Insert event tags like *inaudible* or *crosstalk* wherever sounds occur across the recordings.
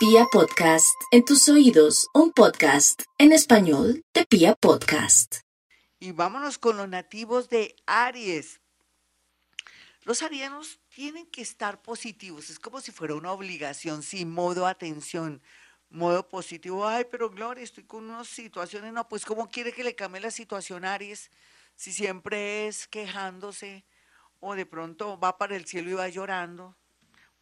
Pia Podcast, en tus oídos, un podcast en español de Pia Podcast. Y vámonos con los nativos de Aries. Los arianos tienen que estar positivos, es como si fuera una obligación, sin modo atención, modo positivo. Ay, pero Gloria, estoy con unas situaciones, no, pues ¿cómo quiere que le cambie la situación Aries si siempre es quejándose o de pronto va para el cielo y va llorando?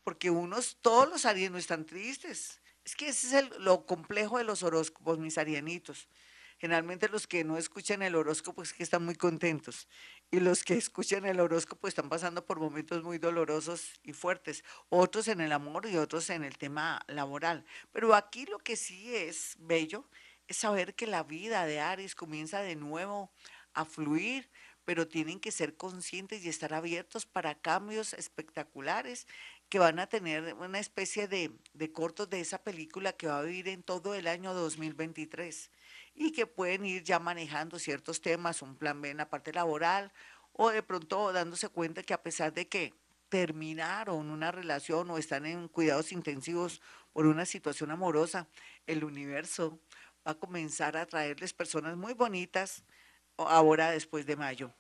Porque unos, todos los arianos están tristes. Es que ese es lo complejo de los horóscopos, mis arianitos. Generalmente los que no escuchan el horóscopo es que están muy contentos y los que escuchan el horóscopo están pasando por momentos muy dolorosos y fuertes, otros en el amor y otros en el tema laboral. Pero aquí lo que sí es bello es saber que la vida de Aries comienza de nuevo a fluir, pero tienen que ser conscientes y estar abiertos para cambios espectaculares que van a tener una especie de, cortos de esa película que va a vivir en todo el año 2023 y que pueden ir ya manejando ciertos temas, un plan B en la parte laboral o de pronto dándose cuenta que a pesar de que terminaron una relación o están en cuidados intensivos por una situación amorosa, el universo va a comenzar a traerles personas muy bonitas ahora después de mayo.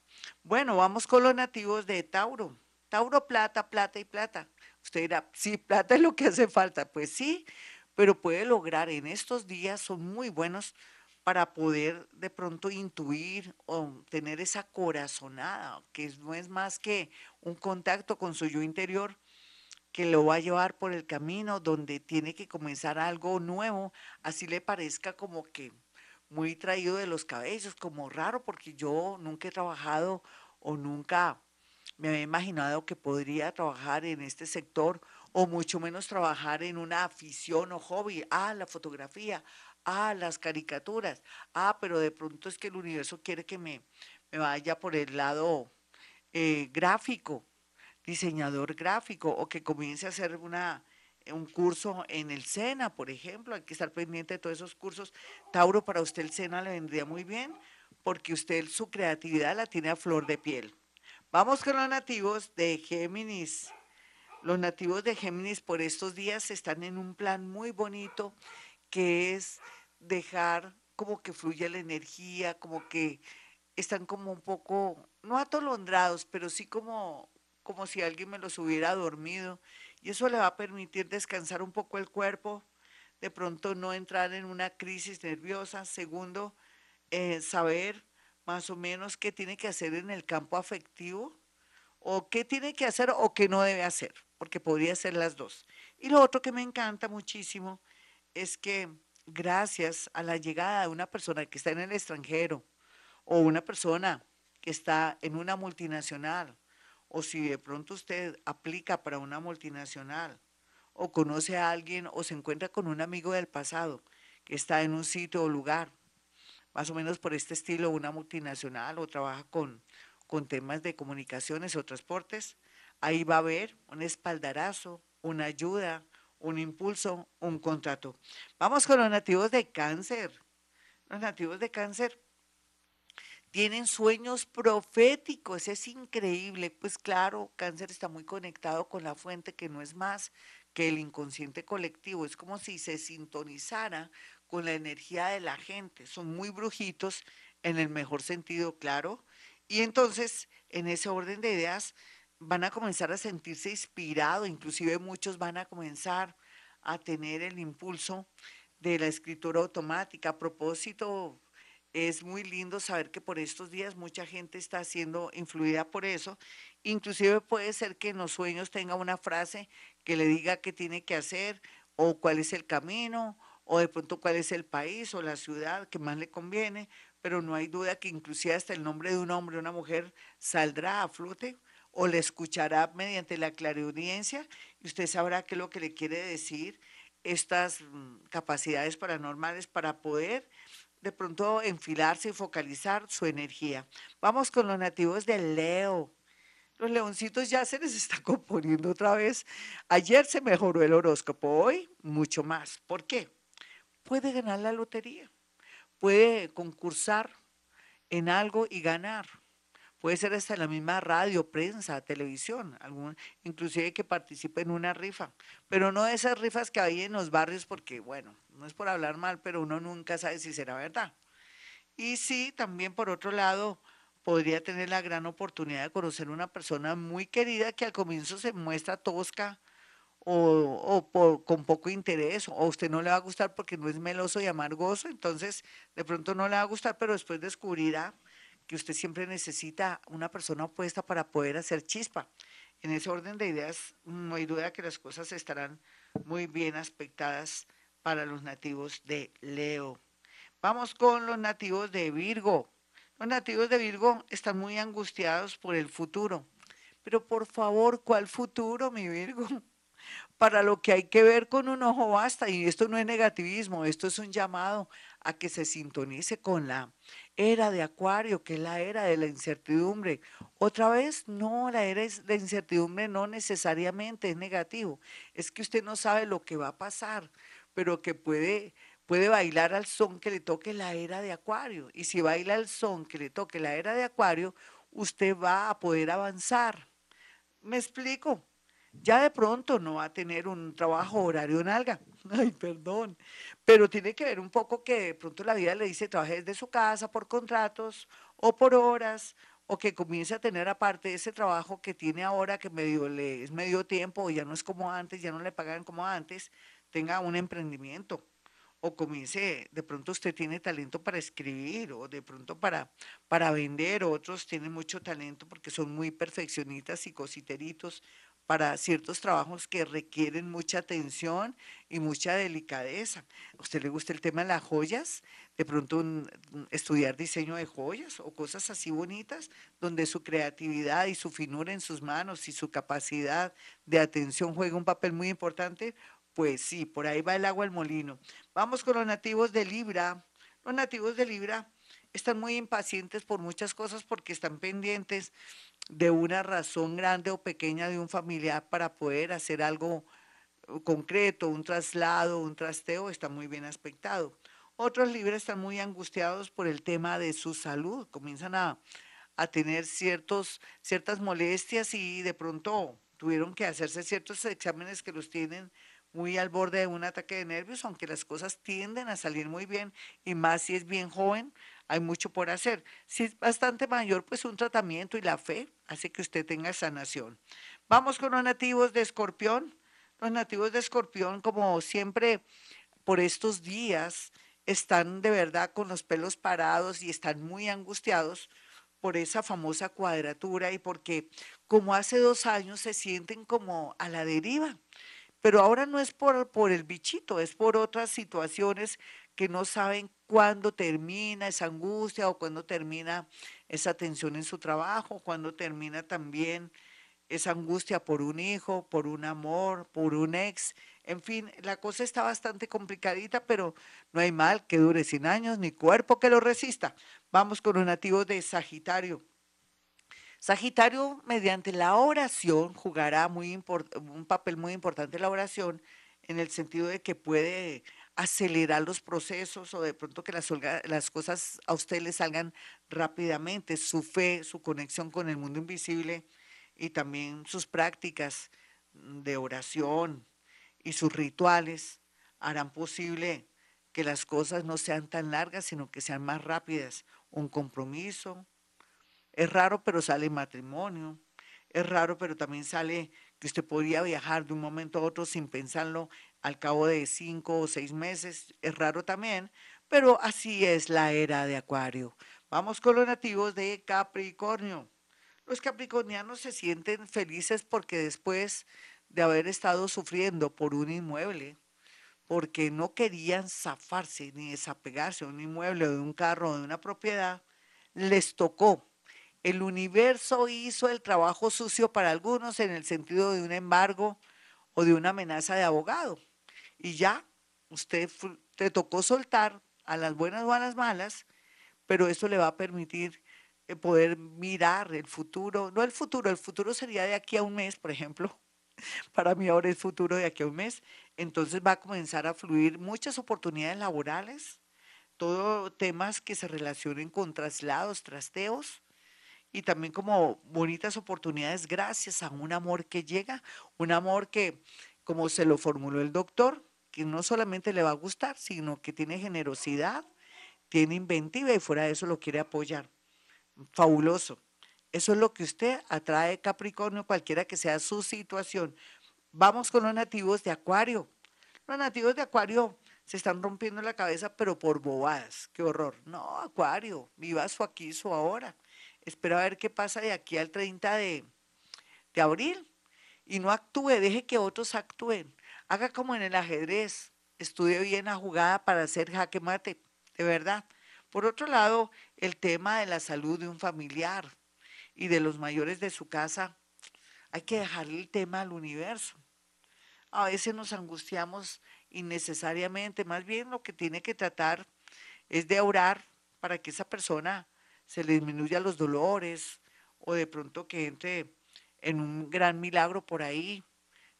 Bueno, vamos con los nativos de Tauro. Tauro, plata, plata y plata. Usted dirá, sí, plata es lo que hace falta. Pues sí, pero puede lograr en estos días, son muy buenos para poder de pronto intuir o tener esa corazonada, que no es más que un contacto con su yo interior que lo va a llevar por el camino donde tiene que comenzar algo nuevo, así le parezca como que muy traído de los cabellos, como raro, porque yo nunca he trabajado o nunca me había imaginado que podría trabajar en este sector o mucho menos trabajar en una afición o hobby, ah, la fotografía, ah, las caricaturas, ah, pero de pronto es que el universo quiere que me, me vaya por el lado eh, gráfico, diseñador gráfico, o que comience a hacer una, un curso en el SENA, por ejemplo, hay que estar pendiente de todos esos cursos. Tauro, para usted el SENA le vendría muy bien porque usted su creatividad la tiene a flor de piel. Vamos con los nativos de Géminis. Los nativos de Géminis por estos días están en un plan muy bonito que es dejar como que fluya la energía, como que están como un poco, no atolondrados, pero sí como, como si alguien me los hubiera dormido. Y eso le va a permitir descansar un poco el cuerpo, de pronto no entrar en una crisis nerviosa. Segundo, eh, saber más o menos qué tiene que hacer en el campo afectivo o qué tiene que hacer o qué no debe hacer, porque podría ser las dos. Y lo otro que me encanta muchísimo es que gracias a la llegada de una persona que está en el extranjero o una persona que está en una multinacional, o si de pronto usted aplica para una multinacional, o conoce a alguien o se encuentra con un amigo del pasado que está en un sitio o lugar más o menos por este estilo, una multinacional o trabaja con, con temas de comunicaciones o transportes, ahí va a haber un espaldarazo, una ayuda, un impulso, un contrato. Vamos con los nativos de cáncer. Los nativos de cáncer tienen sueños proféticos, es increíble. Pues claro, cáncer está muy conectado con la fuente que no es más que el inconsciente colectivo. Es como si se sintonizara con la energía de la gente. Son muy brujitos en el mejor sentido, claro. Y entonces, en ese orden de ideas, van a comenzar a sentirse inspirados, inclusive muchos van a comenzar a tener el impulso de la escritura automática. A propósito, es muy lindo saber que por estos días mucha gente está siendo influida por eso. Inclusive puede ser que en los sueños tenga una frase que le diga qué tiene que hacer o cuál es el camino o de pronto cuál es el país o la ciudad que más le conviene, pero no hay duda que inclusive hasta el nombre de un hombre o una mujer saldrá a flote o le escuchará mediante la clariaudiencia y usted sabrá qué es lo que le quiere decir estas mm, capacidades paranormales para poder de pronto enfilarse y focalizar su energía. Vamos con los nativos de Leo. Los leoncitos ya se les está *laughs* componiendo otra vez. Ayer se mejoró el horóscopo, hoy mucho más. ¿Por qué? Puede ganar la lotería, puede concursar en algo y ganar, puede ser hasta la misma radio, prensa, televisión, algún, inclusive que participe en una rifa, pero no esas rifas que hay en los barrios porque, bueno, no es por hablar mal, pero uno nunca sabe si será verdad. Y sí, también por otro lado, podría tener la gran oportunidad de conocer una persona muy querida que al comienzo se muestra tosca o, con poco interés, o usted no le va a gustar porque no es meloso y amargoso, entonces de pronto no le va a gustar, pero después descubrirá que usted siempre necesita una persona opuesta para poder hacer chispa. En ese orden de ideas, no hay duda que las cosas estarán muy bien aspectadas para los nativos de Leo. Vamos con los nativos de Virgo. Los nativos de Virgo están muy angustiados por el futuro. Pero por favor, ¿cuál futuro, mi Virgo? Para lo que hay que ver con un ojo basta, y esto no es negativismo, esto es un llamado a que se sintonice con la era de Acuario, que es la era de la incertidumbre. Otra vez, no, la era de incertidumbre no necesariamente es negativo, es que usted no sabe lo que va a pasar, pero que puede, puede bailar al son que le toque la era de Acuario. Y si baila el son que le toque la era de Acuario, usted va a poder avanzar. ¿Me explico? Ya de pronto no va a tener un trabajo horario en alga. *laughs* Ay, perdón. Pero tiene que ver un poco que de pronto la vida le dice trabaje desde su casa por contratos o por horas o que comience a tener aparte ese trabajo que tiene ahora que medio es medio tiempo o ya no es como antes, ya no le pagan como antes, tenga un emprendimiento o comience, de pronto usted tiene talento para escribir o de pronto para, para vender, otros tienen mucho talento porque son muy perfeccionistas y cositeritos para ciertos trabajos que requieren mucha atención y mucha delicadeza. ¿A usted le gusta el tema de las joyas? De pronto estudiar diseño de joyas o cosas así bonitas, donde su creatividad y su finura en sus manos y su capacidad de atención juega un papel muy importante. Pues sí, por ahí va el agua al molino. Vamos con los nativos de Libra. Los nativos de Libra están muy impacientes por muchas cosas porque están pendientes de una razón grande o pequeña de un familiar para poder hacer algo uh, concreto, un traslado, un trasteo, está muy bien aspectado. Otros libres están muy angustiados por el tema de su salud, comienzan a, a tener ciertos, ciertas molestias y de pronto tuvieron que hacerse ciertos exámenes que los tienen muy al borde de un ataque de nervios, aunque las cosas tienden a salir muy bien y más si es bien joven, hay mucho por hacer. Si es bastante mayor, pues un tratamiento y la fe hace que usted tenga sanación. Vamos con los nativos de Escorpión. Los nativos de Escorpión, como siempre, por estos días, están de verdad con los pelos parados y están muy angustiados por esa famosa cuadratura y porque como hace dos años se sienten como a la deriva. Pero ahora no es por, el bichito, es por otras situaciones que no saben cuándo termina esa angustia o cuándo termina esa tensión en su trabajo, cuándo termina también esa angustia por un hijo, por un amor, por un ex. En fin, la cosa está bastante complicadita, pero no hay mal que dure sin años ni cuerpo que lo resista. Vamos con los nativos de Sagitario. Sagitario, mediante la oración, jugará muy un papel muy importante la oración, en el sentido de que puede acelerar los procesos o de pronto que las, las cosas a usted le salgan rápidamente. Su fe, su conexión con el mundo invisible y también sus prácticas de oración y sus rituales harán posible que las cosas no sean tan largas, sino que sean más rápidas. Un compromiso. Es raro, pero sale matrimonio. Es raro, pero también sale que usted podría viajar de un momento a otro sin pensarlo al cabo de cinco o seis meses. Es raro también, pero así es la era de Acuario. Vamos con los nativos de Capricornio. Los capricornianos se sienten felices porque después de haber estado sufriendo por un inmueble, porque no querían zafarse ni desapegarse de un inmueble de un carro de una propiedad, les tocó. El universo hizo el trabajo sucio para algunos en el sentido de un embargo o de una amenaza de abogado y ya usted te tocó soltar a las buenas o a las malas, pero eso le va a permitir eh, poder mirar el futuro, no el futuro, el futuro sería de aquí a un mes, por ejemplo. *laughs* Para mí ahora es futuro de aquí a un mes. Entonces va a comenzar a fluir muchas oportunidades laborales, todo temas que se relacionen con traslados, trasteos, y también como bonitas oportunidades gracias a un amor que llega, un amor que, como se lo formuló el doctor, que no solamente le va a gustar, sino que tiene generosidad, tiene inventiva y fuera de eso lo quiere apoyar. Fabuloso. Eso es lo que usted atrae Capricornio, cualquiera que sea su situación. Vamos con los nativos de Acuario. Los nativos de Acuario se están rompiendo la cabeza, pero por bobadas. Qué horror. No, Acuario, viva su aquí, su ahora. Espera a ver qué pasa de aquí al 30 de, de abril. Y no actúe, deje que otros actúen. Haga como en el ajedrez. Estudie bien la jugada para hacer jaque mate, de verdad. Por otro lado, el tema de la salud de un familiar y de los mayores de su casa, hay que dejarle el tema al universo. A veces nos angustiamos innecesariamente, más bien lo que tiene que tratar es de orar para que esa persona se le disminuya los dolores o de pronto que entre en un gran milagro por ahí,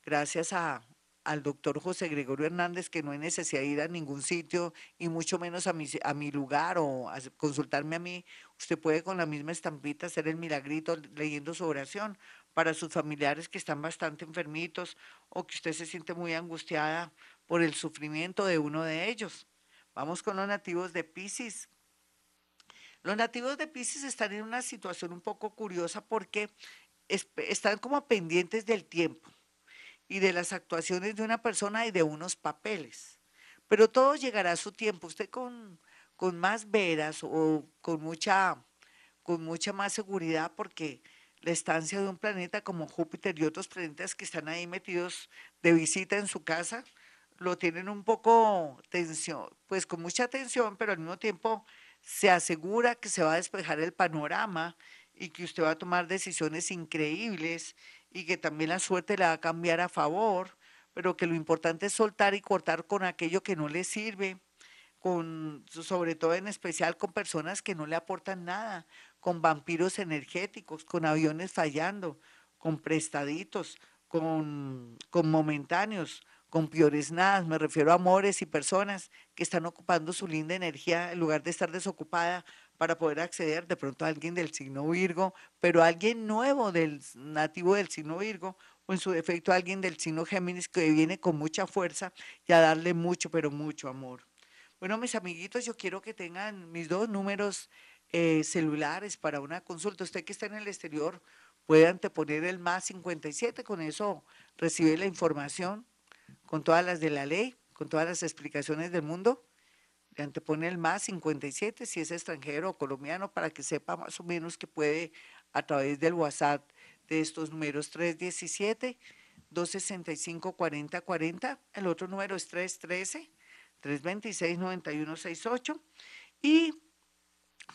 gracias a, al doctor José Gregorio Hernández que no hay necesidad de ir a ningún sitio y mucho menos a mi, a mi lugar o a consultarme a mí. Usted puede con la misma estampita hacer el milagrito leyendo su oración para sus familiares que están bastante enfermitos o que usted se siente muy angustiada por el sufrimiento de uno de ellos. Vamos con los nativos de Pisces. Los nativos de Pisces están en una situación un poco curiosa porque están como pendientes del tiempo y de las actuaciones de una persona y de unos papeles. Pero todo llegará a su tiempo. Usted con, más veras o con mucha, con mucha más seguridad porque la estancia de un planeta como Júpiter y otros planetas que están ahí metidos de visita en su casa, lo tienen un poco tensión, pues con mucha tensión, pero al mismo tiempo se asegura que se va a despejar el panorama y que usted va a tomar decisiones increíbles y que también la suerte le va a cambiar a favor, pero que lo importante es soltar y cortar con aquello que no le sirve, con, sobre todo en especial con personas que no le aportan nada, con vampiros energéticos, con aviones fallando, con prestaditos, con, con momentáneos, con peores nada. Me refiero a amores y personas que están ocupando su linda energía en lugar de estar desocupada para poder acceder de pronto a alguien del signo Virgo, pero alguien nuevo del nativo del signo Virgo o en su defecto alguien del signo Géminis que viene con mucha fuerza y a darle mucho, pero mucho amor. Bueno, mis amiguitos, yo quiero que tengan mis dos números eh, celulares para una consulta. Usted que está en el exterior puede anteponer el más 57, con eso recibe la información con todas las de la ley, con todas las explicaciones del mundo antepone el más 57 si es extranjero o colombiano para que sepa más o menos que puede a través del WhatsApp de estos números 317 265 4040, el otro número es 313 326 9168 y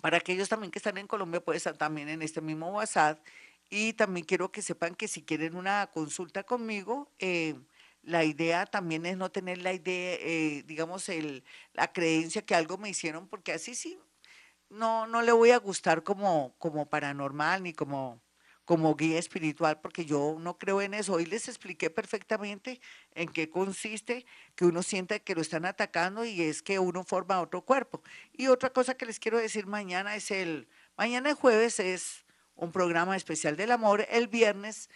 para aquellos también que están en Colombia puede estar también en este mismo WhatsApp y también quiero que sepan que si quieren una consulta conmigo eh, la idea también es no tener la idea, eh, digamos, el, la creencia que algo me hicieron, porque así sí, no, no le voy a gustar como, como paranormal ni como, como guía espiritual, porque yo no creo en eso. Hoy les expliqué perfectamente en qué consiste que uno sienta que lo están atacando y es que uno forma otro cuerpo. Y otra cosa que les quiero decir mañana es el, mañana jueves es un programa especial del amor, el viernes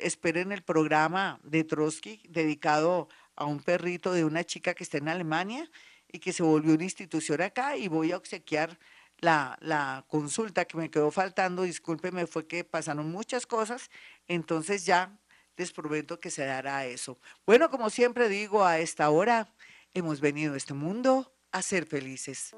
esperen el programa de Trotsky dedicado a un perrito de una chica que está en Alemania y que se volvió una institución acá y voy a obsequiar la, la consulta que me quedó faltando, discúlpeme, fue que pasaron muchas cosas, entonces ya les prometo que se dará eso. Bueno, como siempre digo, a esta hora hemos venido a este mundo a ser felices.